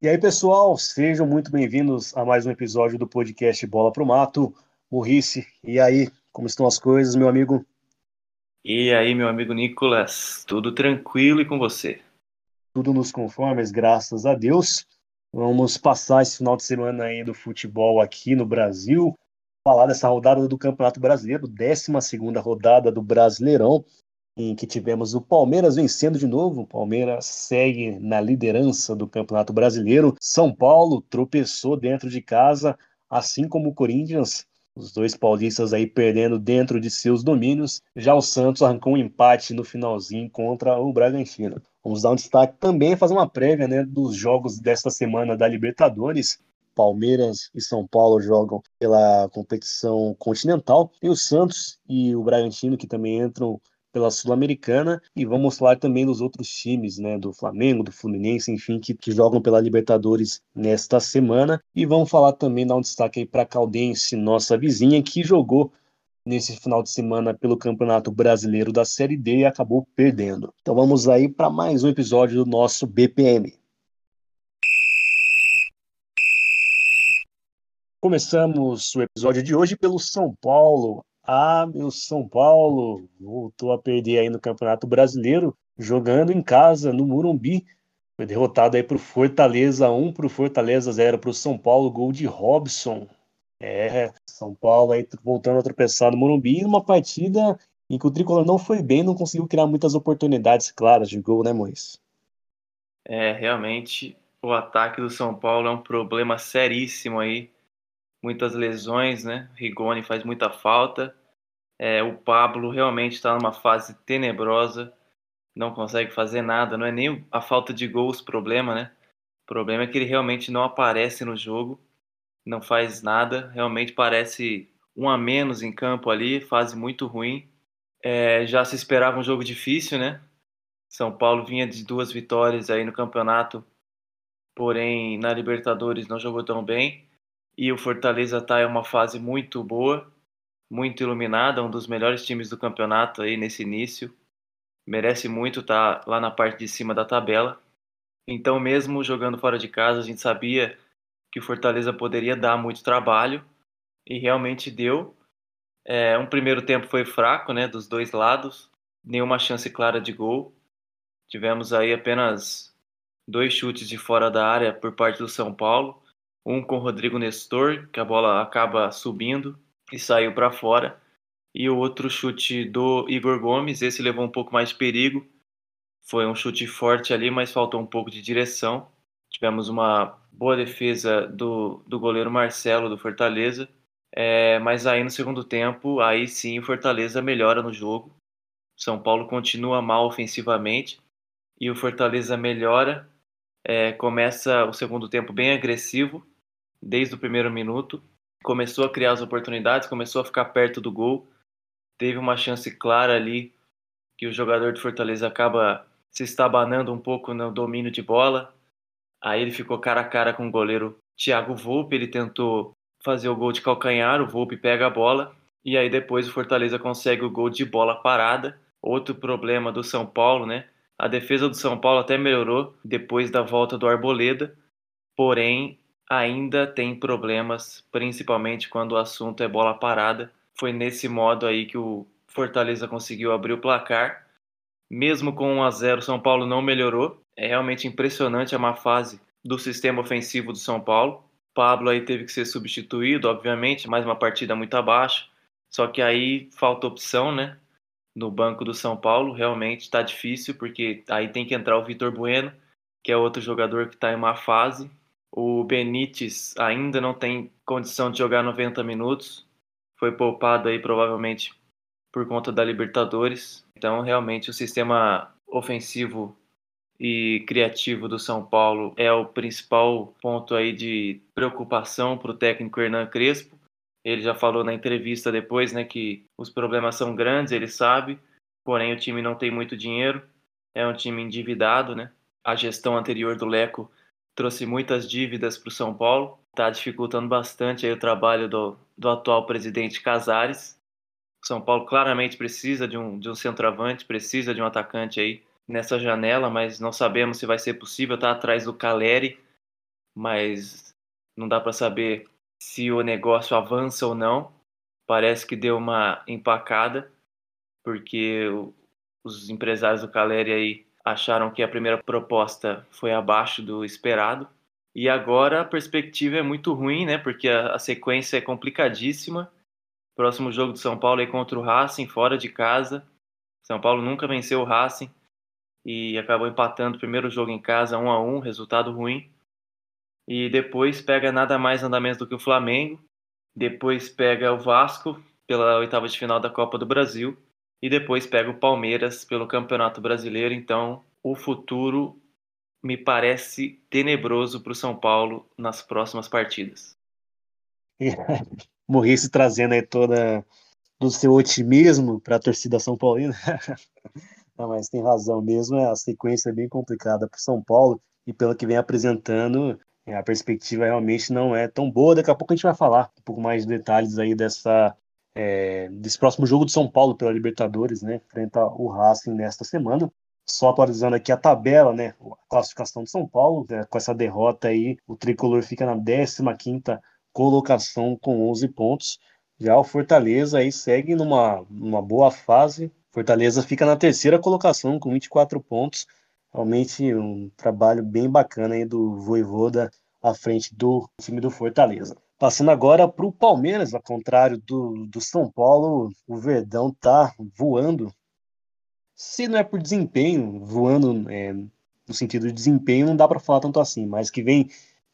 E aí, pessoal, sejam muito bem-vindos a mais um episódio do podcast Bola pro Mato. Murrice, e aí, como estão as coisas, meu amigo? E aí, meu amigo Nicolas, tudo tranquilo e com você? Tudo nos conformes, graças a Deus. Vamos passar esse final de semana aí do futebol aqui no Brasil, falar dessa rodada do Campeonato Brasileiro, 12 segunda rodada do Brasileirão em que tivemos o Palmeiras vencendo de novo. O Palmeiras segue na liderança do Campeonato Brasileiro. São Paulo tropeçou dentro de casa, assim como o Corinthians. Os dois paulistas aí perdendo dentro de seus domínios. Já o Santos arrancou um empate no finalzinho contra o Bragantino. Vamos dar um destaque também, fazer uma prévia né, dos jogos desta semana da Libertadores. Palmeiras e São Paulo jogam pela competição continental. E o Santos e o Bragantino, que também entram pela Sul-Americana e vamos falar também dos outros times, né, do Flamengo, do Fluminense, enfim, que, que jogam pela Libertadores nesta semana e vamos falar também, dar um destaque aí para Caldense, nossa vizinha, que jogou nesse final de semana pelo Campeonato Brasileiro da Série D e acabou perdendo. Então vamos aí para mais um episódio do nosso BPM. Começamos o episódio de hoje pelo São Paulo, ah, meu São Paulo voltou a perder aí no Campeonato Brasileiro, jogando em casa, no Murumbi. Foi derrotado aí para o Fortaleza 1, para o Fortaleza 0 para o São Paulo, gol de Robson. É, São Paulo aí voltando a tropeçar no Morumbi, numa partida em que o Tricolor não foi bem, não conseguiu criar muitas oportunidades claras de gol, né, Mois? É, realmente, o ataque do São Paulo é um problema seríssimo aí. Muitas lesões, né? Rigoni faz muita falta. É, o Pablo realmente está numa fase tenebrosa, não consegue fazer nada. Não é nem a falta de gols problema, né? O problema é que ele realmente não aparece no jogo, não faz nada. Realmente parece um a menos em campo ali, fase muito ruim. É, já se esperava um jogo difícil, né? São Paulo vinha de duas vitórias aí no campeonato, porém na Libertadores não jogou tão bem. E o Fortaleza está em uma fase muito boa muito iluminada, um dos melhores times do campeonato aí nesse início. Merece muito estar tá lá na parte de cima da tabela. Então, mesmo jogando fora de casa, a gente sabia que o Fortaleza poderia dar muito trabalho e realmente deu. É, um primeiro tempo foi fraco, né, dos dois lados, nenhuma chance clara de gol. Tivemos aí apenas dois chutes de fora da área por parte do São Paulo, um com o Rodrigo Nestor, que a bola acaba subindo, e saiu para fora. E o outro chute do Igor Gomes, esse levou um pouco mais de perigo. Foi um chute forte ali, mas faltou um pouco de direção. Tivemos uma boa defesa do, do goleiro Marcelo do Fortaleza. É, mas aí no segundo tempo, aí sim o Fortaleza melhora no jogo. São Paulo continua mal ofensivamente e o Fortaleza melhora. É, começa o segundo tempo bem agressivo desde o primeiro minuto começou a criar as oportunidades, começou a ficar perto do gol. Teve uma chance clara ali que o jogador de Fortaleza acaba se estabanando um pouco no domínio de bola. Aí ele ficou cara a cara com o goleiro Thiago Volpe, ele tentou fazer o gol de calcanhar, o Volpe pega a bola e aí depois o Fortaleza consegue o gol de bola parada. Outro problema do São Paulo, né? A defesa do São Paulo até melhorou depois da volta do Arboleda, porém ainda tem problemas, principalmente quando o assunto é bola parada. Foi nesse modo aí que o Fortaleza conseguiu abrir o placar. Mesmo com 1 a 0, São Paulo não melhorou. É realmente impressionante a má fase do sistema ofensivo do São Paulo. Pablo aí teve que ser substituído, obviamente, mais uma partida muito abaixo. Só que aí falta opção, né? No banco do São Paulo, realmente está difícil, porque aí tem que entrar o Vitor Bueno, que é outro jogador que está em má fase. O Benítez ainda não tem condição de jogar 90 minutos. Foi poupado aí provavelmente por conta da Libertadores. Então, realmente, o sistema ofensivo e criativo do São Paulo é o principal ponto aí de preocupação para o técnico Hernan Crespo. Ele já falou na entrevista depois, né, que os problemas são grandes, ele sabe, porém o time não tem muito dinheiro, é um time endividado, né? A gestão anterior do Leco trouxe muitas dívidas para o São Paulo, está dificultando bastante o trabalho do, do atual presidente Casares. O São Paulo claramente precisa de um, de um centroavante, precisa de um atacante aí nessa janela, mas não sabemos se vai ser possível. Está atrás do Caleri, mas não dá para saber se o negócio avança ou não. Parece que deu uma empacada, porque os empresários do Caleri aí acharam que a primeira proposta foi abaixo do esperado. E agora a perspectiva é muito ruim, né? Porque a, a sequência é complicadíssima. Próximo jogo do São Paulo é contra o Racing, fora de casa. São Paulo nunca venceu o Racing e acabou empatando o primeiro jogo em casa 1 a 1, resultado ruim. E depois pega nada mais nada menos do que o Flamengo. Depois pega o Vasco pela oitava de final da Copa do Brasil e depois pega o Palmeiras pelo Campeonato Brasileiro. Então, o futuro me parece tenebroso para o São Paulo nas próximas partidas. Morresse trazendo aí toda do seu otimismo para a torcida São Paulina. Não, mas tem razão mesmo, é, a sequência é bem complicada para o São Paulo e pelo que vem apresentando, é, a perspectiva realmente não é tão boa. Daqui a pouco a gente vai falar um pouco mais de detalhes aí dessa é, desse próximo jogo de São Paulo pela Libertadores, né? Enfrenta o Racing nesta semana. Só atualizando aqui a tabela, né? A classificação de São Paulo, né? com essa derrota aí, o tricolor fica na 15 colocação com 11 pontos. Já o Fortaleza aí segue numa, numa boa fase. Fortaleza fica na terceira colocação com 24 pontos. Realmente um trabalho bem bacana aí do Voivoda à frente do time do Fortaleza. Passando agora para o Palmeiras, ao contrário do, do São Paulo, o Verdão tá voando. Se não é por desempenho, voando é, no sentido de desempenho, não dá para falar tanto assim, mas que vem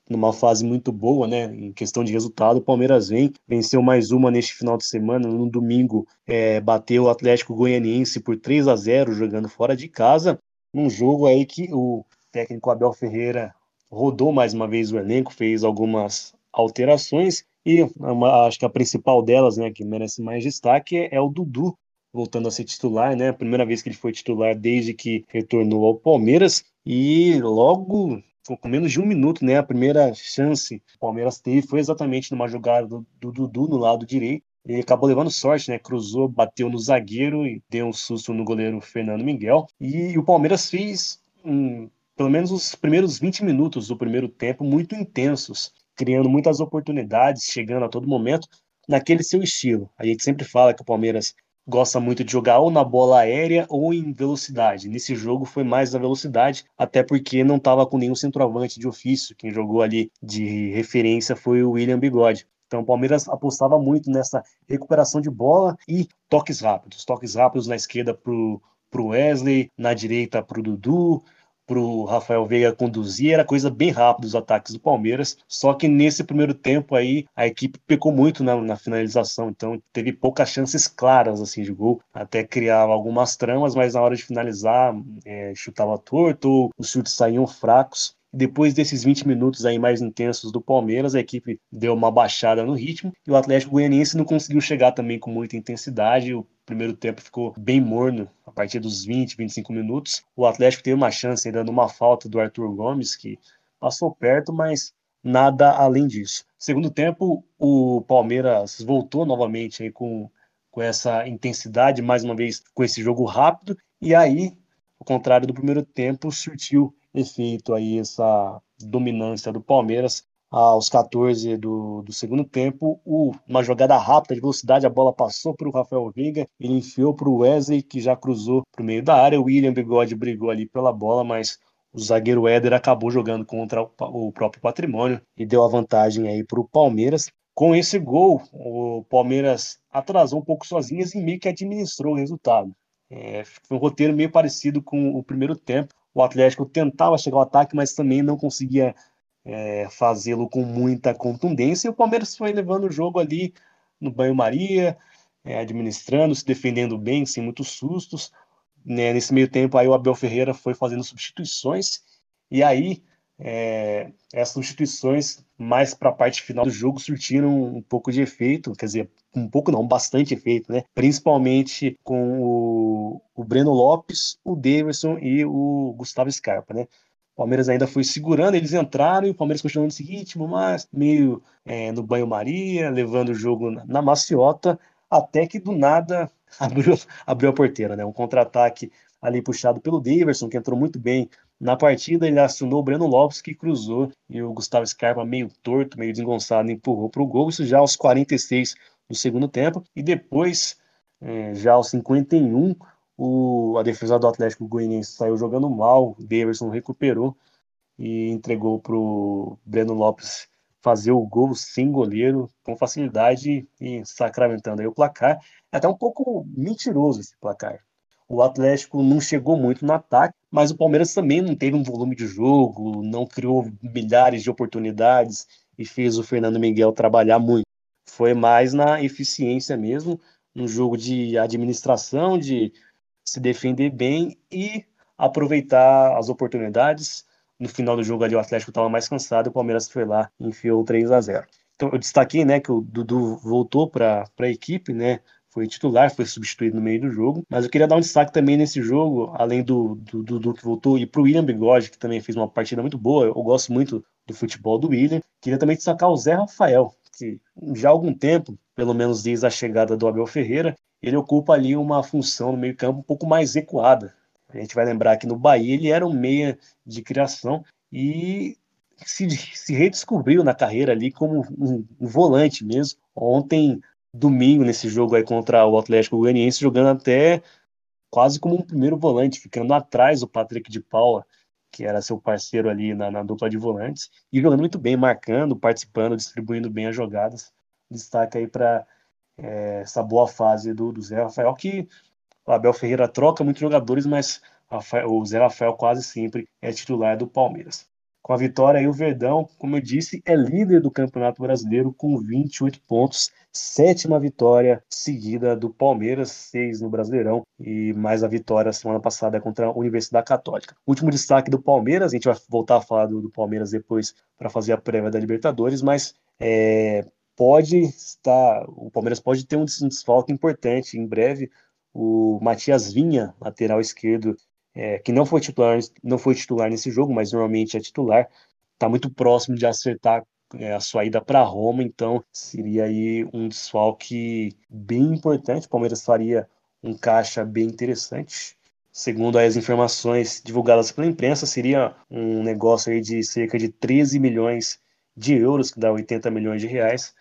numa fase muito boa, né? Em questão de resultado, o Palmeiras vem, venceu mais uma neste final de semana. No domingo, é, bateu o Atlético Goianiense por 3 a 0 jogando fora de casa. Num jogo aí que o técnico Abel Ferreira rodou mais uma vez o elenco, fez algumas alterações e uma, acho que a principal delas, né, que merece mais destaque, é, é o Dudu voltando a ser titular, né? Primeira vez que ele foi titular desde que retornou ao Palmeiras e logo com menos de um minuto, né? A primeira chance que o Palmeiras teve foi exatamente numa jogada do, do Dudu no lado direito. Ele acabou levando sorte, né? Cruzou, bateu no zagueiro e deu um susto no goleiro Fernando Miguel. E o Palmeiras fez um, pelo menos os primeiros 20 minutos do primeiro tempo muito intensos criando muitas oportunidades, chegando a todo momento naquele seu estilo. A gente sempre fala que o Palmeiras gosta muito de jogar ou na bola aérea ou em velocidade. Nesse jogo foi mais a velocidade, até porque não estava com nenhum centroavante de ofício. Quem jogou ali de referência foi o William Bigode. Então o Palmeiras apostava muito nessa recuperação de bola e toques rápidos. Toques rápidos na esquerda para o Wesley, na direita para o Dudu, para o Rafael Veiga conduzir, era coisa bem rápida os ataques do Palmeiras. Só que nesse primeiro tempo aí a equipe pecou muito na, na finalização, então teve poucas chances claras assim de gol. Até criava algumas tramas, mas na hora de finalizar é, chutava torto, os chutes saíam fracos. Depois desses 20 minutos aí mais intensos do Palmeiras, a equipe deu uma baixada no ritmo e o Atlético Goianiense não conseguiu chegar também com muita intensidade. O primeiro tempo ficou bem morno a partir dos 20, 25 minutos. O Atlético teve uma chance ainda numa falta do Arthur Gomes, que passou perto, mas nada além disso. Segundo tempo, o Palmeiras voltou novamente aí com, com essa intensidade, mais uma vez com esse jogo rápido, e aí, ao contrário do primeiro tempo, surtiu efeito aí essa dominância do Palmeiras aos 14 do, do segundo tempo, o, uma jogada rápida de velocidade, a bola passou para o Rafael Veiga, ele enfiou para o Wesley, que já cruzou para o meio da área, o William Bigode brigou ali pela bola, mas o zagueiro Éder acabou jogando contra o, o próprio patrimônio e deu a vantagem aí para o Palmeiras. Com esse gol, o Palmeiras atrasou um pouco sozinhas e meio que administrou o resultado. É, foi um roteiro meio parecido com o primeiro tempo o Atlético tentava chegar ao ataque, mas também não conseguia é, fazê-lo com muita contundência. E o Palmeiras foi levando o jogo ali no banho-maria, é, administrando, se defendendo bem, sem muitos sustos. Né? Nesse meio tempo, aí o Abel Ferreira foi fazendo substituições, e aí é, essas substituições mais para a parte final do jogo surtiram um pouco de efeito, quer dizer, um pouco não, bastante efeito, né? Principalmente com o, o Breno Lopes, o Davidson e o Gustavo Scarpa, né? O Palmeiras ainda foi segurando, eles entraram e o Palmeiras continuou nesse ritmo, mas meio é, no banho-maria, levando o jogo na, maciota, até que do nada abriu, abriu a porteira, né? Um contra-ataque ali puxado pelo Davidson, que entrou muito bem Na partida, ele acionou o Breno Lopes, que cruzou, e o Gustavo Scarpa, meio torto, meio desengonçado, empurrou para o gol. Isso já aos 46 do segundo tempo. E depois, é, já aos 51, o, a defesa do Atlético Goianiense saiu jogando mal. Davidson recuperou e entregou para o Breno Lopes fazer o gol sem goleiro, com facilidade e sacramentando aí o placar. É até um pouco mentiroso esse placar. O Atlético não chegou muito no ataque, mas o Palmeiras também não teve um volume de jogo, não criou milhares de oportunidades e fez o Fernando Miguel trabalhar muito. Foi mais na eficiência mesmo, um jogo de administração, de se defender bem e aproveitar as oportunidades. No final do jogo ali o Atlético estava mais cansado, o Palmeiras foi lá e enfiou 3 a 0. Então eu destaquei, né, que o Dudu voltou para a equipe, né, foi titular, foi substituído no meio do jogo, mas eu queria dar um destaque também nesse jogo, além do Dudu que voltou, e para o William Bigode, que também fez uma partida muito boa, eu gosto muito do futebol do William, queria também destacar o Zé Rafael, que já há algum tempo, pelo menos desde a chegada do Abel Ferreira, ele ocupa ali uma função no meio campo um pouco mais recuada, a gente vai lembrar que no Bahia ele era um meia de criação e se, se redescobriu na carreira ali como um, um, volante mesmo. Ontem, domingo, nesse jogo aí contra o Atlético Goianiense, jogando até quase como um primeiro volante, ficando atrás do Patrick de Paula, que era seu parceiro ali na, na dupla de volantes, e jogando muito bem, marcando, participando, distribuindo bem as jogadas. Destaque aí para é, essa boa fase do, do Zé Rafael, que o Abel Ferreira troca muitos jogadores, mas o Zé Rafael quase sempre é titular do Palmeiras. Com a vitória aí, o Verdão, como eu disse, é líder do Campeonato Brasileiro com 28 pontos, sétima vitória seguida do Palmeiras, seis no Brasileirão e mais a vitória semana passada contra a Universidade Católica. Último destaque do Palmeiras, a gente vai voltar a falar do, do Palmeiras depois para fazer a prévia da Libertadores, mas é, pode estar, o Palmeiras pode ter um desfalque importante em breve o Matias Vinha, lateral esquerdo, é, que não foi titular, não foi titular nesse jogo, mas normalmente é titular, está muito próximo de acertar é, a sua ida para Roma, então seria aí um desfalque bem importante. O Palmeiras faria um caixa bem interessante. Segundo as informações divulgadas pela imprensa, seria um negócio aí de cerca de 13 milhões de euros, que dá 80 milhões de reais.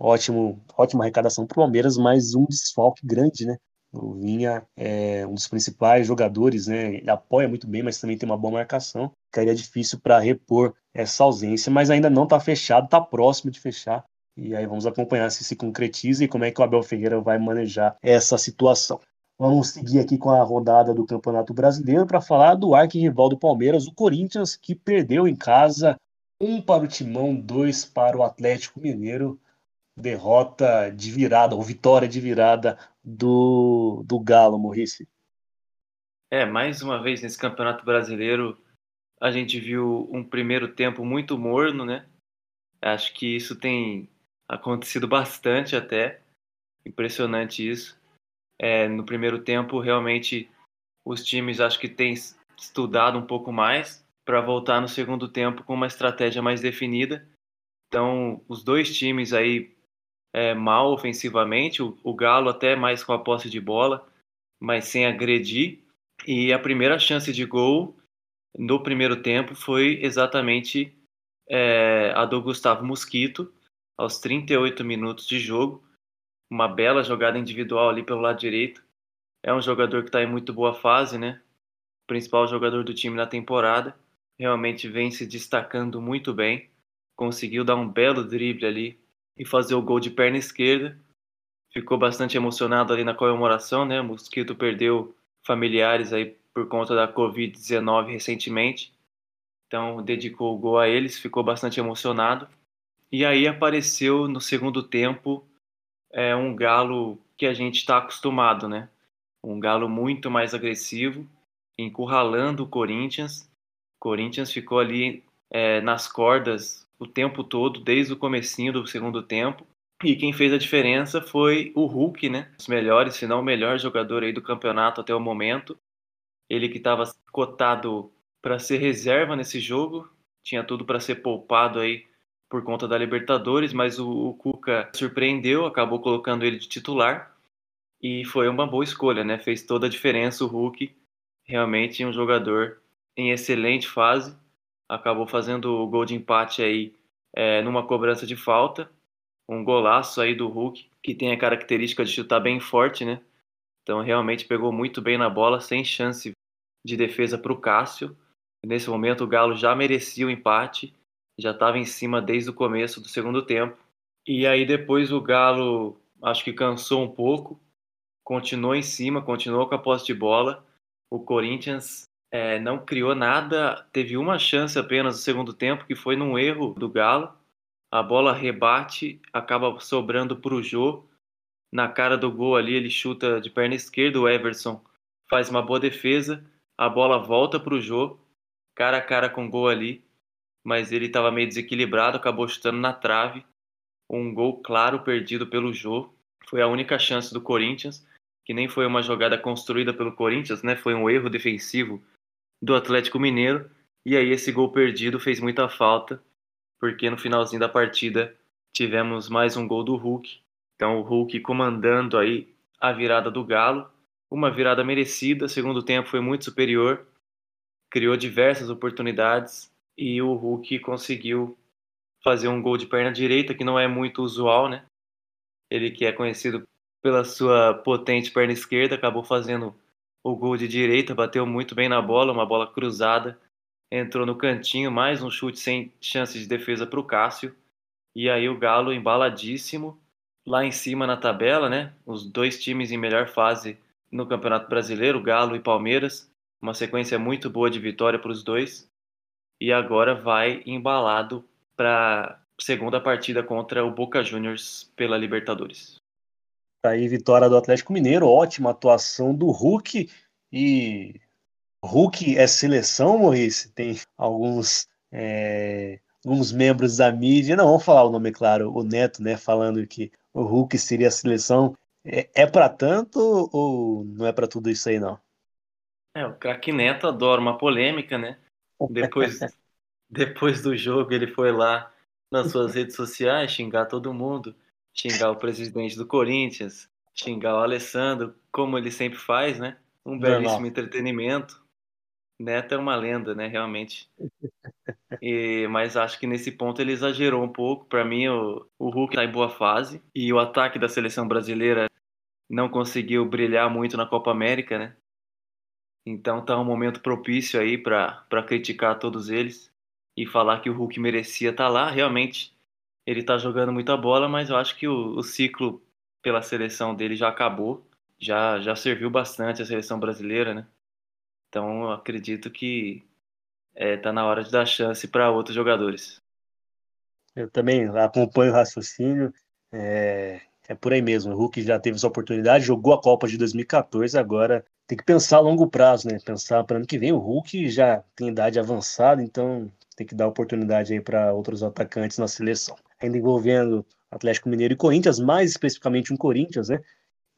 Ótimo, ótima arrecadação para o Palmeiras, mas um desfalque grande, né? O Vinha é um dos principais jogadores, né? Ele apoia muito bem, mas também tem uma boa marcação. Ficaria difícil para repor essa ausência, mas ainda não está fechado, está próximo de fechar. E aí vamos acompanhar se se concretiza e como é que o Abel Ferreira vai manejar essa situação. Vamos seguir aqui com a rodada do Campeonato Brasileiro para falar do arquirrival do Palmeiras, o Corinthians, que perdeu em casa um para o Timão, dois para o Atlético Mineiro derrota de virada, ou vitória de virada do, do Galo, Morrice. É, mais uma vez nesse Campeonato Brasileiro, a gente viu um primeiro tempo muito morno, né? Acho que isso tem acontecido bastante até. Impressionante isso. É, no primeiro tempo, realmente, os times acho que têm estudado um pouco mais para voltar no segundo tempo com uma estratégia mais definida. Então, os dois times aí é, mal ofensivamente, o, o Galo até mais com a posse de bola, mas sem agredir. E a primeira chance de gol no primeiro tempo foi exatamente é, a do Gustavo Mosquito, aos 38 minutos de jogo. Uma bela jogada individual ali pelo lado direito. É um jogador que está em muito boa fase, né? Principal jogador do time na temporada. Realmente vem se destacando muito bem. Conseguiu dar um belo drible ali e fazer o gol de perna esquerda. Ficou bastante emocionado ali na comemoração, né? O Mosquito perdeu familiares aí por conta da Covid-19 recentemente. Então dedicou o gol a eles, ficou bastante emocionado. E aí apareceu no segundo tempo é, um galo que a gente está acostumado, né? Um galo muito mais agressivo, encurralando o Corinthians. O Corinthians ficou ali é, nas cordas o tempo todo, desde o comecinho do segundo tempo. E quem fez a diferença foi o Hulk, né? Os melhores, se não o melhor jogador aí do campeonato até o momento. Ele que estava cotado para ser reserva nesse jogo, tinha tudo para ser poupado aí por conta da Libertadores, mas o, o Cuca surpreendeu, acabou colocando ele de titular e foi uma boa escolha, né? Fez toda a diferença o Hulk, realmente um jogador em excelente fase, acabou fazendo o gol de empate aí é, numa cobrança de falta, um golaço aí do Hulk, que tem a característica de chutar bem forte, né? Então realmente pegou muito bem na bola, sem chance de defesa para o Cássio. Nesse momento o Galo já merecia o empate, já estava em cima desde o começo do segundo tempo. E aí depois o Galo acho que cansou um pouco, continuou em cima, continuou com a posse de bola. O Corinthians é, não criou nada, teve uma chance apenas no segundo tempo, que foi num erro do Galo. A bola rebate, acaba sobrando para o Jô na cara do gol ali, ele chuta de perna esquerda, o Everson faz uma boa defesa, a bola volta para o Jô, cara a cara com o gol ali, mas ele estava meio desequilibrado, acabou chutando na trave. Um gol claro perdido pelo Jô. Foi a única chance do Corinthians, que nem foi uma jogada construída pelo Corinthians, né? Foi um erro defensivo do Atlético Mineiro. E aí esse gol perdido fez muita falta, porque no finalzinho da partida tivemos mais um gol do Hulk então o Hulk comandando aí a virada do Galo, uma virada merecida, segundo tempo foi muito superior, criou diversas oportunidades e o Hulk conseguiu fazer um gol de perna direita que não é muito usual, né? Ele que é conhecido pela sua potente perna esquerda, acabou fazendo o gol de direita, bateu muito bem na bola, uma bola cruzada, entrou no cantinho, mais um chute sem chance de defesa para o Cássio. E aí o Galo embaladíssimo, lá em cima na tabela, né? Os dois times em melhor fase no Campeonato Brasileiro, Galo e Palmeiras. Uma sequência muito boa de vitória para os dois. E agora vai embalado para segunda partida contra o Boca Juniors pela Libertadores. Tá aí vitória do Atlético Mineiro, ótima atuação do Hulk e Hulk é seleção, Maurice? Tem alguns é, alguns membros da mídia, não vamos falar o nome claro, o Neto, né, falando que o Hulk seria a seleção. É, é para tanto ou não é para tudo isso aí, não? É, o craque Neto adora uma polêmica, né? Depois, depois do jogo, ele foi lá nas suas redes sociais xingar todo mundo, xingar o presidente do Corinthians, xingar o Alessandro, como ele sempre faz, né? Um belíssimo entretenimento. Neto é uma lenda, né? Realmente. E, mas acho que nesse ponto ele exagerou um pouco. Para mim, o, o Hulk está em boa fase e o ataque da seleção brasileira não conseguiu brilhar muito na Copa América, né? Então tá um momento propício aí para criticar todos eles e falar que o Hulk merecia estar tá lá. Realmente, ele tá jogando muita bola, mas eu acho que o, o ciclo pela seleção dele já acabou. Já, já serviu bastante a seleção brasileira, né? Então eu acredito que é, tá na hora de dar chance para outros jogadores. Eu também acompanho o raciocínio. É, é por aí mesmo. O Hulk já teve essa oportunidade, jogou a Copa de 2014, agora tem que pensar a longo prazo, né? Pensar para ano que vem. O Hulk já tem idade avançada, então tem que dar oportunidade aí para outros atacantes na seleção. Ainda envolvendo Atlético Mineiro e Corinthians, mais especificamente um Corinthians, né?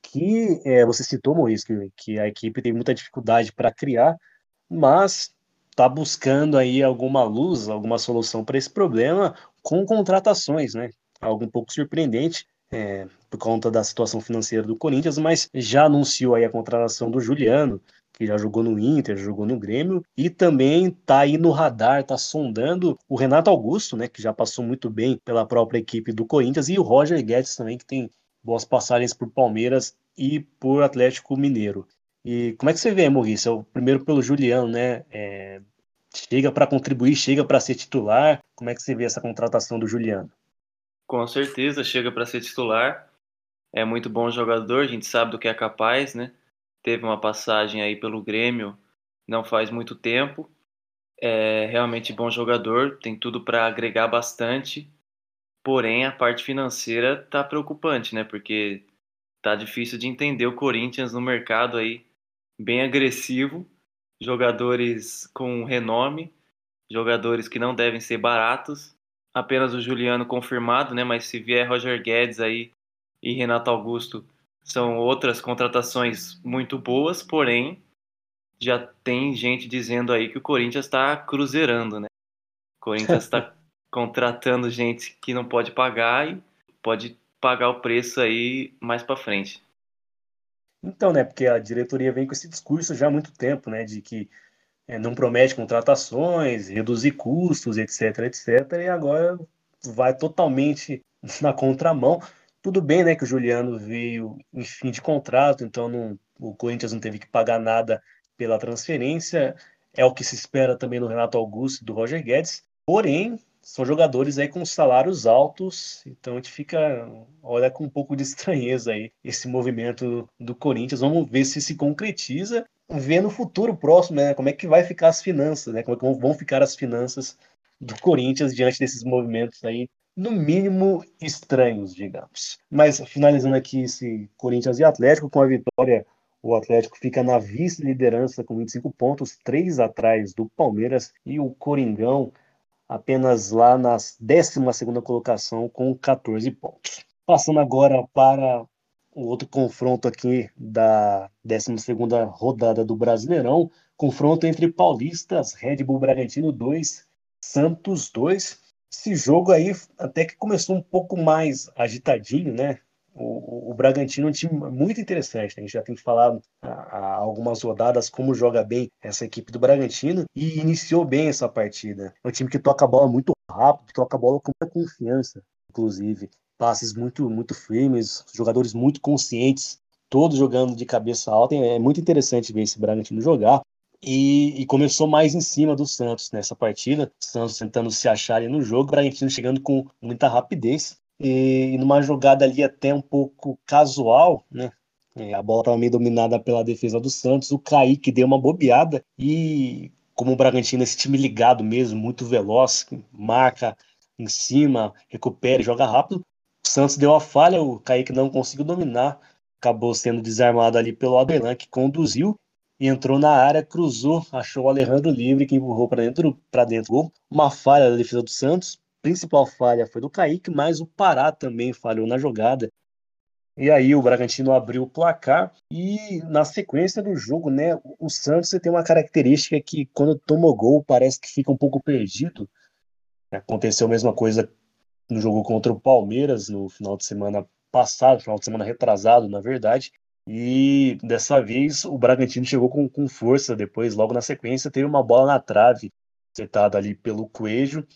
Que é, você citou, Maurício, que, que a equipe tem muita dificuldade para criar, mas está buscando aí alguma luz, alguma solução para esse problema com contratações, né? Algo um pouco surpreendente é, por conta da situação financeira do Corinthians, mas já anunciou aí a contratação do Juliano, que já jogou no Inter, jogou no Grêmio, e também está aí no radar, está sondando o Renato Augusto, né, que já passou muito bem pela própria equipe do Corinthians, e o Roger Guedes também, que tem boas passagens por Palmeiras e por Atlético Mineiro. E como é que você vê, Maurício? Primeiro pelo Juliano, né? É, chega para contribuir, chega para ser titular. Como é que você vê essa contratação do Juliano? Com certeza, chega para ser titular. É muito bom jogador, a gente sabe do que é capaz, né? Teve uma passagem aí pelo Grêmio não faz muito tempo. É realmente bom jogador, tem tudo para agregar bastante. Porém, a parte financeira tá preocupante, né? Porque tá difícil de entender o Corinthians no mercado aí bem agressivo, jogadores com renome, jogadores que não devem ser baratos. Apenas o Juliano confirmado, né? Mas se vier Roger Guedes aí e Renato Augusto, são outras contratações muito boas, porém já tem gente dizendo aí que o Corinthians está cruzeirando, né? O Corinthians está contratando gente que não pode pagar e pode pagar o preço aí mais para frente. Então, né, porque a diretoria vem com esse discurso já há muito tempo, né, de que é, não promete contratações, reduzir custos, etc, etc, e agora vai totalmente na contramão. Tudo bem, né, que o Juliano veio em fim de contrato, então não, o Corinthians não teve que pagar nada pela transferência. É o que se espera também no Renato Augusto e do Roger Guedes. Porém, são jogadores aí com salários altos, então a gente fica, olha com um pouco de estranheza aí esse movimento do Corinthians. Vamos ver se se concretiza, ver no futuro próximo, né, como é que vai ficar as finanças, né, como é que vão ficar as finanças do Corinthians diante desses movimentos aí, no mínimo estranhos, digamos. Mas finalizando aqui esse Corinthians e Atlético com a vitória o Atlético fica na vice-liderança com 25 pontos, três atrás do Palmeiras, e o Coringão apenas lá na 12 colocação com 14 pontos. Passando agora para o outro confronto aqui da 12 rodada do Brasileirão, confronto entre Paulistas, Red Bull Bragantino 2, Santos 2. Esse jogo aí até que começou um pouco mais agitadinho, né? O, o, Bragantino é um time muito interessante. Né? A gente já tem falado há, algumas rodadas como joga bem essa equipe do Bragantino e iniciou bem essa partida. É um time que toca a bola muito rápido, toca a bola com muita confiança, inclusive. Passes muito, muito firmes, jogadores muito conscientes, todos jogando de cabeça alta. É muito interessante ver esse Bragantino jogar. E, e, começou mais em cima do Santos nessa partida. O Santos tentando se achar ali no jogo, o Bragantino chegando com muita rapidez e numa jogada ali até um pouco casual, né? É, a bola estava meio dominada pela defesa do Santos, o Kaique deu uma bobeada e como o Bragantino, esse time ligado mesmo, muito veloz, marca em cima, recupera e joga rápido. O Santos deu a falha, o Kaique não conseguiu dominar, acabou sendo desarmado ali pelo Adelan, que conduziu e entrou na área, cruzou, achou o Alejandro livre, que empurrou para dentro, para dentro gol. Uma falha da defesa do Santos, principal falha foi do Kaique, mas o Pará também falhou na jogada. E aí o Bragantino abriu o placar e na sequência do jogo, né, o Santos tem uma característica que quando toma gol parece que fica um pouco perdido. Aconteceu a mesma coisa no jogo contra o Palmeiras no final de semana passado, final de semana retrasado, na verdade. E dessa vez o Bragantino chegou com, com força. Depois, logo na sequência, teve uma bola na trave, acertada ali pelo Coelho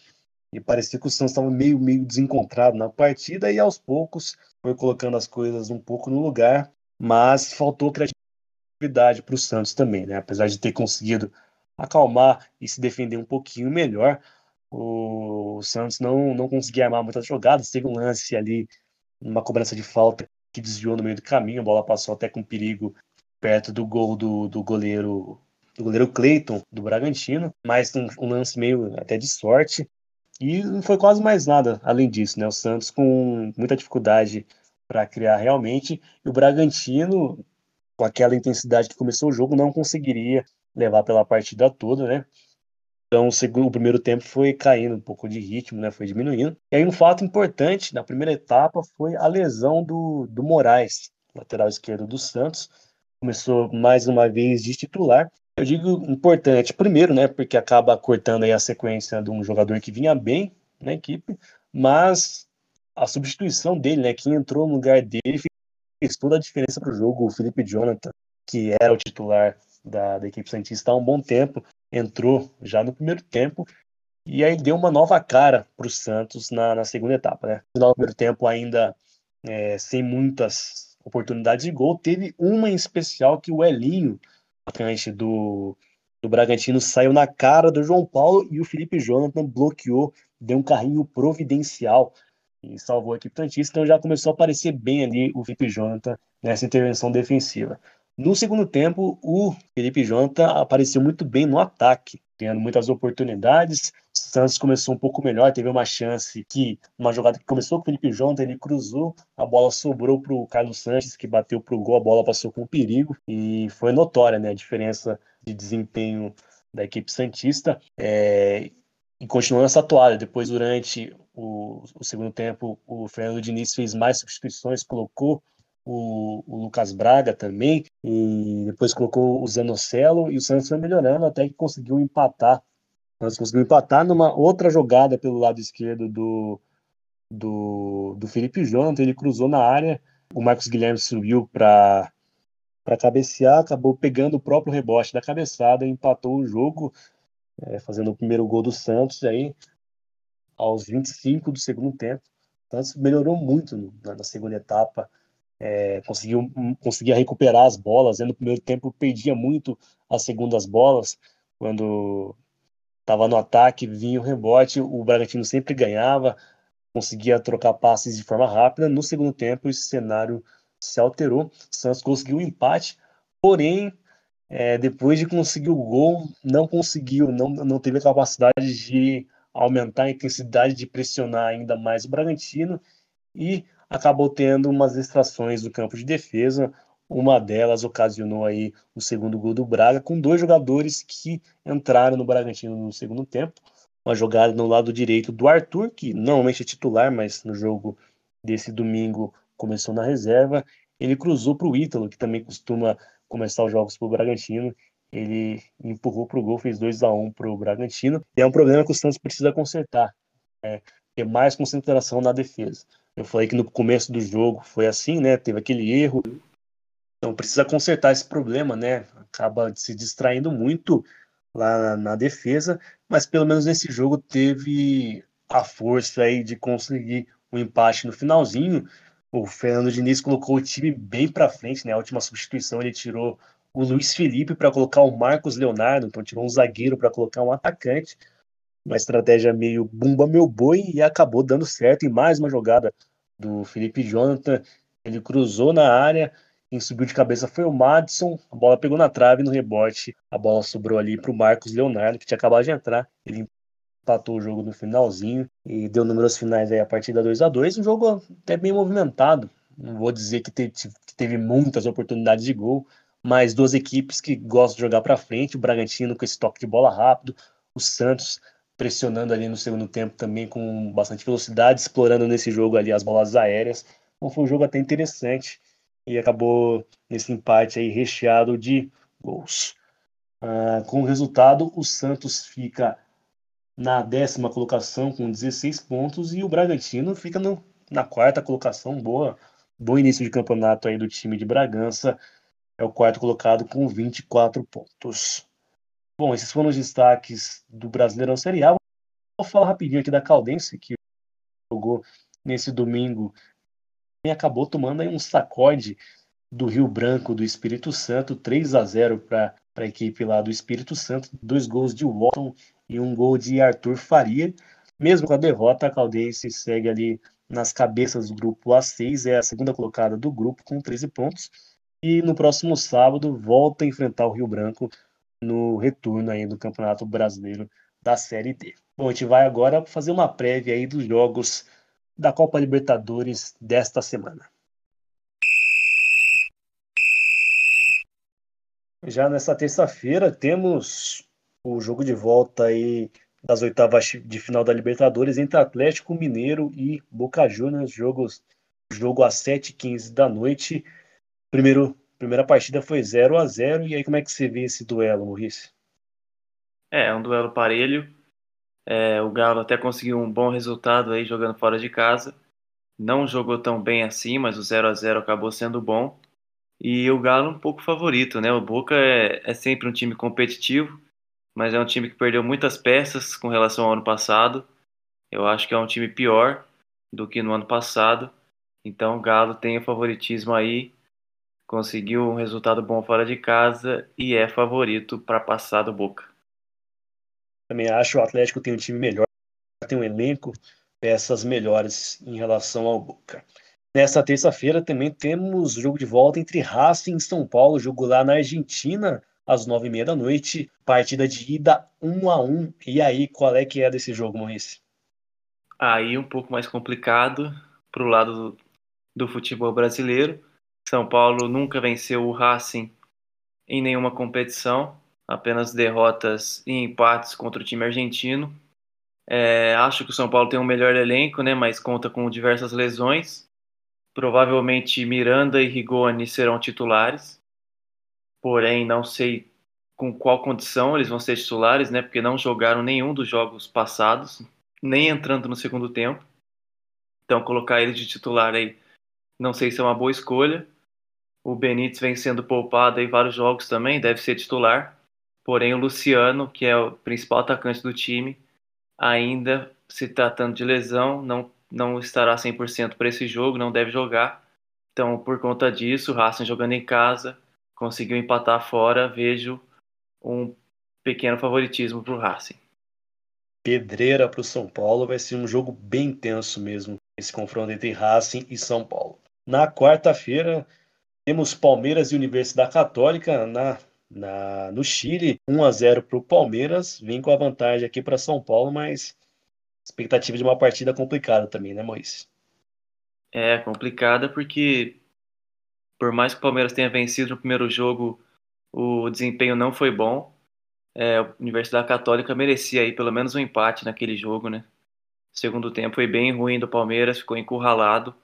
e parecia que o Santos estava meio, meio desencontrado na partida e aos poucos foi colocando as coisas um pouco no lugar, mas faltou criatividade para o Santos também, né? Apesar de ter conseguido acalmar e se defender um pouquinho melhor, o Santos não, não conseguia armar muitas jogadas, teve um lance ali, uma cobrança de falta que desviou no meio do caminho, a bola passou até com perigo perto do gol do, do goleiro do goleiro Cleiton do Bragantino, mas um, um lance meio até de sorte. E não foi quase mais nada além disso, né? O Santos com muita dificuldade para criar realmente, e o Bragantino, com aquela intensidade que começou o jogo, não conseguiria levar pela partida toda, né? Então, o, segundo, o primeiro tempo foi caindo um pouco de ritmo, né? Foi diminuindo. E aí, um fato importante na primeira etapa foi a lesão do, do Moraes, lateral esquerdo do Santos. Começou mais uma vez de titular eu digo importante, primeiro, né, porque acaba cortando aí a sequência de um jogador que vinha bem na equipe, mas a substituição dele, né, quem entrou no lugar dele fez toda a diferença para o jogo. O Felipe Jonathan, que era o titular da, da equipe Santista há um bom tempo, entrou já no primeiro tempo e aí deu uma nova cara para o Santos na, na, segunda etapa. Né? No primeiro tempo, ainda é, sem muitas oportunidades de gol, teve uma em especial que o Elinho atacante do, do Bragantino saiu na cara do João Paulo e o Felipe Jonathan bloqueou, deu um carrinho providencial e salvou a equipe Santista. Então já começou a aparecer bem ali o Felipe Jonathan nessa intervenção defensiva. No segundo tempo, o Felipe Jonathan apareceu muito bem no ataque, tendo muitas oportunidades. O Santos começou um pouco melhor, teve uma chance que, uma jogada que começou com o Felipe Jonathan, ele cruzou, a bola sobrou para o Carlos Sanches, que bateu para o gol, a bola passou com perigo, e foi notória né, a diferença de desempenho da equipe Santista. É, e continuou nessa toalha. Depois, durante o, o, segundo tempo, o Fernando Diniz fez mais substituições, colocou o, o, Lucas Braga também, e depois colocou o Zanocelo, e o Santos foi melhorando até que conseguiu empatar. O Santos conseguiu empatar numa outra jogada pelo lado esquerdo do, do, do Felipe Jonathan, ele cruzou na área, o Marcos Guilherme subiu para para cabecear, acabou pegando o próprio rebote da cabeçada empatou o jogo, é, fazendo o primeiro gol do Santos aí aos 25 do segundo tempo. O Santos melhorou muito na segunda etapa, é, conseguiu conseguia recuperar as bolas. Né? No primeiro tempo perdia muito as segundas bolas, quando estava no ataque, vinha o rebote, o Bragantino sempre ganhava, conseguia trocar passes de forma rápida. No segundo tempo, esse cenário se alterou. Santos conseguiu o um empate, porém, é, depois de conseguir o gol, não conseguiu, não, não teve a capacidade de aumentar a intensidade de pressionar ainda mais o Bragantino e acabou tendo umas distrações do campo de defesa. Uma delas ocasionou aí o segundo gol do Braga, com dois jogadores que entraram no Bragantino no segundo tempo. Uma jogada no lado direito do Arthur, que normalmente é titular, mas no jogo desse domingo começou na reserva. Ele cruzou para o Ítalo, que também costuma começar os jogos para o Bragantino. Ele empurrou para o gol, fez 2 a 1 para o Bragantino. E é um problema que o Santos precisa consertar. É, ter mais concentração na defesa. Eu falei que no começo do jogo foi assim, né? Teve aquele erro. Então precisa consertar esse problema, né? Acaba se distraindo muito lá na, defesa, mas pelo menos nesse jogo teve a força aí de conseguir um empate no finalzinho. O Fernando Diniz colocou o time bem para frente, né? A última substituição ele tirou o Luiz Felipe para colocar o Marcos Leonardo, então tirou um zagueiro para colocar um atacante uma estratégia meio bumba meu boi e acabou dando certo em mais uma jogada do Felipe Jonathan. Ele cruzou na área, quem subiu de cabeça foi o Madison, a bola pegou na trave no rebote, a bola sobrou ali para o Marcos Leonardo, que tinha acabado de entrar. Ele empatou o jogo no finalzinho e deu números finais aí a partir da 2 a 2 Um jogo até bem movimentado. Não vou dizer que teve, que teve muitas oportunidades de gol, mas duas equipes que gostam de jogar para frente. O Bragantino com esse toque de bola rápido, o Santos pressionando ali no segundo tempo também com bastante velocidade, explorando nesse jogo ali as bolas aéreas. Então foi um jogo até interessante e acabou nesse empate aí recheado de gols. Uh, com o resultado, o Santos fica na décima colocação com 16 pontos e o Bragantino fica no, na quarta colocação. Boa, bom início de campeonato aí do time de Bragança. É o quarto colocado com 24 pontos. Bom, esses foram os destaques do Brasileirão Série A. Vou falar rapidinho aqui da Caldense, que jogou nesse domingo e acabou tomando um sacode do Rio Branco do Espírito Santo, 3 a 0 para a equipe lá do Espírito Santo, dois gols de Walton e um gol de Arthur Faria. Mesmo com a derrota, a Caldense segue ali nas cabeças do grupo A6, é a segunda colocada do grupo com 13 pontos. E no próximo sábado volta a enfrentar o Rio Branco no retorno aí do Campeonato Brasileiro da Série D. Bom, a gente vai agora fazer uma prévia aí dos jogos da Copa Libertadores desta semana. Já nessa terça-feira temos o jogo de volta aí das oitavas de final da Libertadores entre Atlético Mineiro e Boca Juniors, jogos jogo às 7h15 da noite. Primeiro primeira partida foi 0 a 0 E aí, como é que você vê esse duelo, Maurício? É, é um duelo parelho. É, o Galo até conseguiu um bom resultado aí jogando fora de casa. Não jogou tão bem assim, mas o 0 a 0 acabou sendo bom. E o Galo um pouco favorito, né? O Boca é, é sempre um time competitivo, mas é um time que perdeu muitas peças com relação ao ano passado. Eu acho que é um time pior do que no ano passado. Então o Galo tem o favoritismo aí conseguiu um resultado bom fora de casa e é favorito para passar do Boca. Também acho que o Atlético tem um time melhor, tem um elenco, peças melhores em relação ao Boca. Nessa terça-feira também temos jogo de volta entre Racing e São Paulo, jogo lá na Argentina, às nove e meia da noite, partida de ida um a um. E aí, qual é que é desse jogo, Maurício? Aí um pouco mais complicado para o lado do, do futebol brasileiro são Paulo nunca venceu o Racing em nenhuma competição, apenas derrotas e empates contra o time argentino. É, acho que o São Paulo tem um melhor elenco, né, mas conta com diversas lesões. Provavelmente Miranda e Rigoni serão titulares, porém não sei com qual condição eles vão ser titulares, né, porque não jogaram nenhum dos jogos passados, nem entrando no segundo tempo. Então colocar eles de titular aí, não sei se é uma boa escolha. O Benítez vem sendo poupado em vários jogos também, deve ser titular. Porém, o Luciano, que é o principal atacante do time, ainda se tratando de lesão, não, não estará 100% para esse jogo, não deve jogar. Então, por conta disso, o Racing jogando em casa, conseguiu empatar fora, vejo um pequeno favoritismo para o Racing. Pedreira para o São Paulo, vai ser um jogo bem intenso mesmo, esse confronto entre Racing e São Paulo. Na quarta-feira, temos Palmeiras e Universidade Católica na, na, no Chile, 1 a 0 para o Palmeiras, vem com a vantagem aqui para São Paulo, mas expectativa de uma partida complicada também, né, Moisés? É complicada porque por mais que o Palmeiras tenha vencido no primeiro jogo, o desempenho não foi bom. É, a Universidade Católica merecia aí pelo menos um empate naquele jogo, né? O segundo tempo foi bem ruim do Palmeiras, ficou encurralado.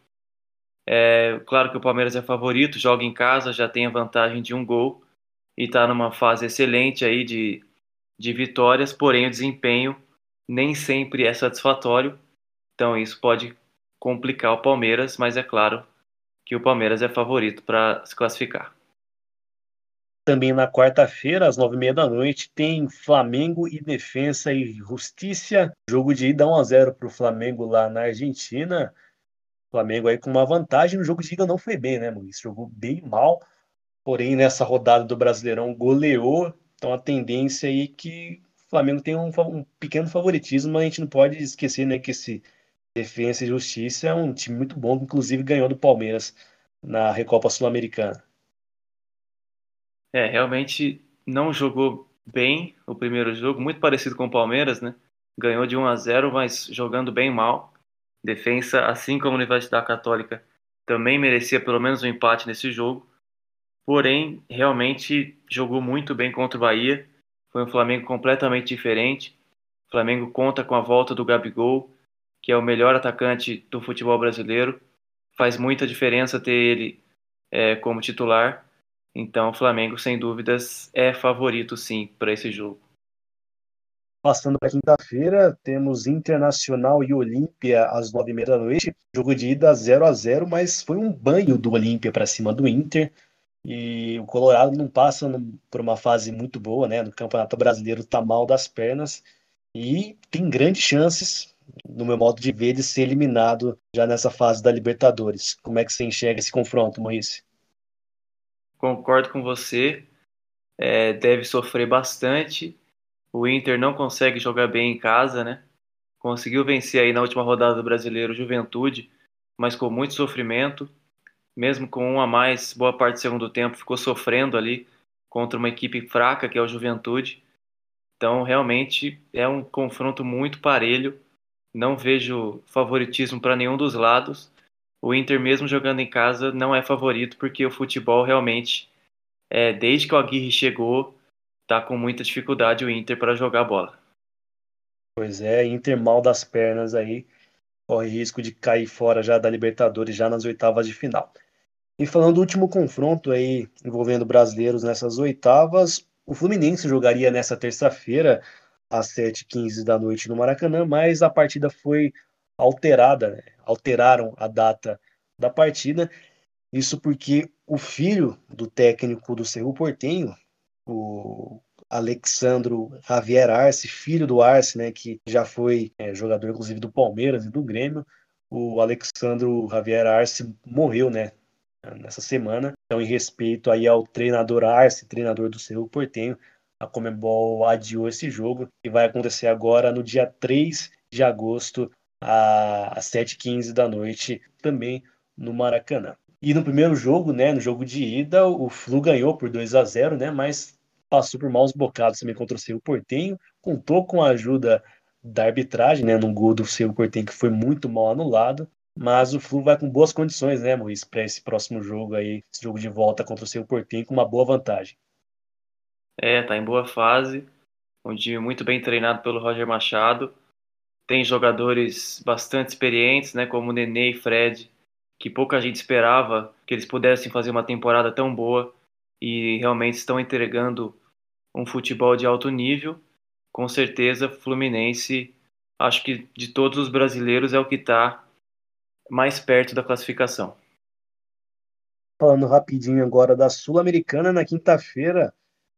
É, claro que o Palmeiras é favorito, joga em casa, já tem a vantagem de um gol e está numa fase excelente aí de, de vitórias, porém o desempenho nem sempre é satisfatório. Então isso pode complicar o Palmeiras, mas é claro que o Palmeiras é favorito para se classificar. Também na quarta-feira, às nove e meia da noite, tem Flamengo e Defensa e Justiça. Jogo de ida 1 a 0 para o Flamengo lá na Argentina. Flamengo aí com uma vantagem. No jogo de ida não foi bem, né, Luiz? Jogou bem mal. Porém, nessa rodada do Brasileirão goleou. Então a tendência aí é que o Flamengo tem um, um pequeno favoritismo, mas a gente não pode esquecer né, que esse Defesa e Justiça é um time muito bom, que inclusive ganhou do Palmeiras na Recopa Sul-Americana. É, realmente não jogou bem o primeiro jogo, muito parecido com o Palmeiras, né? Ganhou de 1 a 0, mas jogando bem mal. Defensa, assim como a Universidade Católica, também merecia pelo menos um empate nesse jogo. Porém, realmente jogou muito bem contra o Bahia. Foi um Flamengo completamente diferente. O Flamengo conta com a volta do Gabigol, que é o melhor atacante do futebol brasileiro. Faz muita diferença ter ele é, como titular. Então, o Flamengo, sem dúvidas, é favorito sim para esse jogo. Passando para quinta-feira, temos Internacional e Olímpia às nove e meia da noite. Jogo de ida 0 a 0 mas foi um banho do Olímpia para cima do Inter. E o Colorado não passa por uma fase muito boa, né? No Campeonato Brasileiro está mal das pernas e tem grandes chances no meu modo de ver, de ser eliminado já nessa fase da Libertadores. Como é que você enxerga esse confronto, Maurício? Concordo com você. É, deve sofrer bastante. O Inter não consegue jogar bem em casa, né? Conseguiu vencer aí na última rodada do Brasileiro Juventude, mas com muito sofrimento. Mesmo com um a mais, boa parte do segundo tempo ficou sofrendo ali contra uma equipe fraca que é o Juventude. Então, realmente é um confronto muito parelho não vejo favoritismo para nenhum dos lados. O Inter, mesmo jogando em casa, não é favorito porque o futebol realmente, é, desde que o Aguirre chegou, tá com muita dificuldade o Inter para jogar bola. Pois é, Inter mal das pernas aí, corre risco de cair fora já da Libertadores já nas oitavas de final. E falando do último confronto aí envolvendo brasileiros nessas oitavas, o Fluminense jogaria nessa terça-feira às 7h15 da noite no Maracanã, mas a partida foi alterada, né? alteraram a data da partida. Isso porque o filho do técnico do Cerro Portenho, o Alexandro Javier Arce, filho do Arce, né, que já foi é, jogador inclusive do Palmeiras e do Grêmio, o Alexandro Javier Arce morreu, né, nessa semana. Então, em respeito aí ao treinador Arce, treinador do Cerro Portenho, a Comebol adiou esse jogo e vai acontecer agora no dia 3 de agosto, às 7h15 da noite, também no Maracanã. E no primeiro jogo, né, no jogo de ida, o Flu ganhou por 2 a 0 né, mas passou por maus bocados também contra o Cerro Portenho, contou com a ajuda da arbitragem, né, num gol do Cerro Portenho que foi muito mal anulado, mas o Flu vai com boas condições, né, Luiz, para esse próximo jogo aí, esse jogo de volta contra o Cerro Portenho com uma boa vantagem. É, tá em boa fase. Um time muito bem treinado pelo Roger Machado. Tem jogadores bastante experientes, né, como Nenê e Fred, que pouca gente esperava que eles pudessem fazer uma temporada tão boa e realmente estão entregando um futebol de alto nível. Com certeza, Fluminense, acho que de todos os brasileiros é o que está mais perto da classificação. Falando rapidinho agora da Sul-Americana, na quinta-feira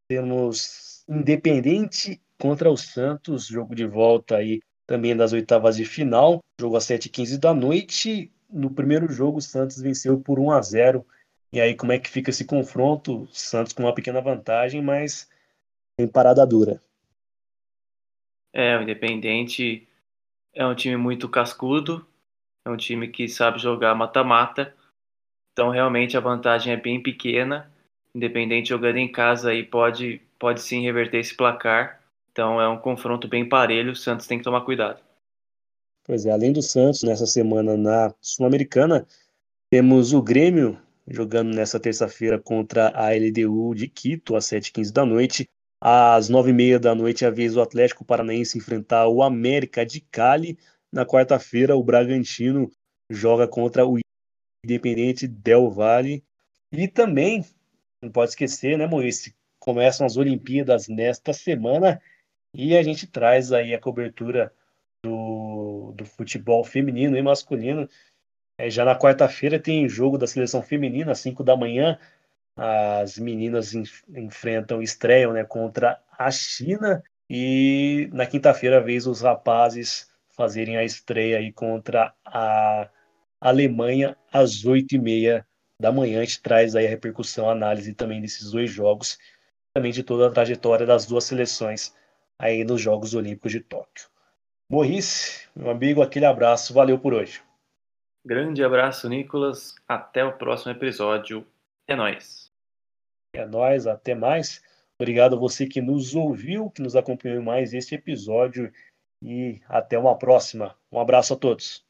temos Independente contra o Santos, jogo de volta aí também das oitavas de final, jogo às 7h15 da noite. No primeiro jogo, o Santos venceu por 1 a 0 E aí, como é que fica esse confronto? Santos com uma pequena vantagem, mas em parada dura. É, o Independente é um time muito cascudo, é um time que sabe jogar mata-mata, então realmente a vantagem é bem pequena. Independente jogando em casa aí pode, pode sim reverter esse placar. Então é um confronto bem parelho, o Santos tem que tomar cuidado. Pois é, além do Santos, nessa semana na Sul-Americana, temos o Grêmio jogando nessa terça-feira contra a LDU de Quito, às 7h15 da noite. Às 9h30 da noite, a vez o Atlético Paranaense enfrentar o América de Cali. Na quarta-feira, o Bragantino joga contra o Independente Del Valle. E também, não pode esquecer, né, Maurício? Começam as Olimpíadas nesta semana e a gente traz aí a cobertura do, do futebol feminino e masculino. É, já na quarta-feira tem jogo da seleção feminina, às 5 da manhã. As meninas enfrentam, estreiam né, contra a China. E na quinta-feira, vez os rapazes fazerem a estreia aí contra a Alemanha às 8h30 da manhã. A gente traz aí a repercussão, a análise também desses dois jogos, também de toda a trajetória das duas seleções aí nos Jogos Olímpicos de Tóquio. Morrice, meu amigo, aquele abraço, valeu por hoje. Grande abraço, Nicolas. Até o próximo episódio. É nóis. É nóis, até mais. Obrigado a você que nos ouviu, que nos acompanhou em mais este episódio e até uma próxima. Um abraço a todos.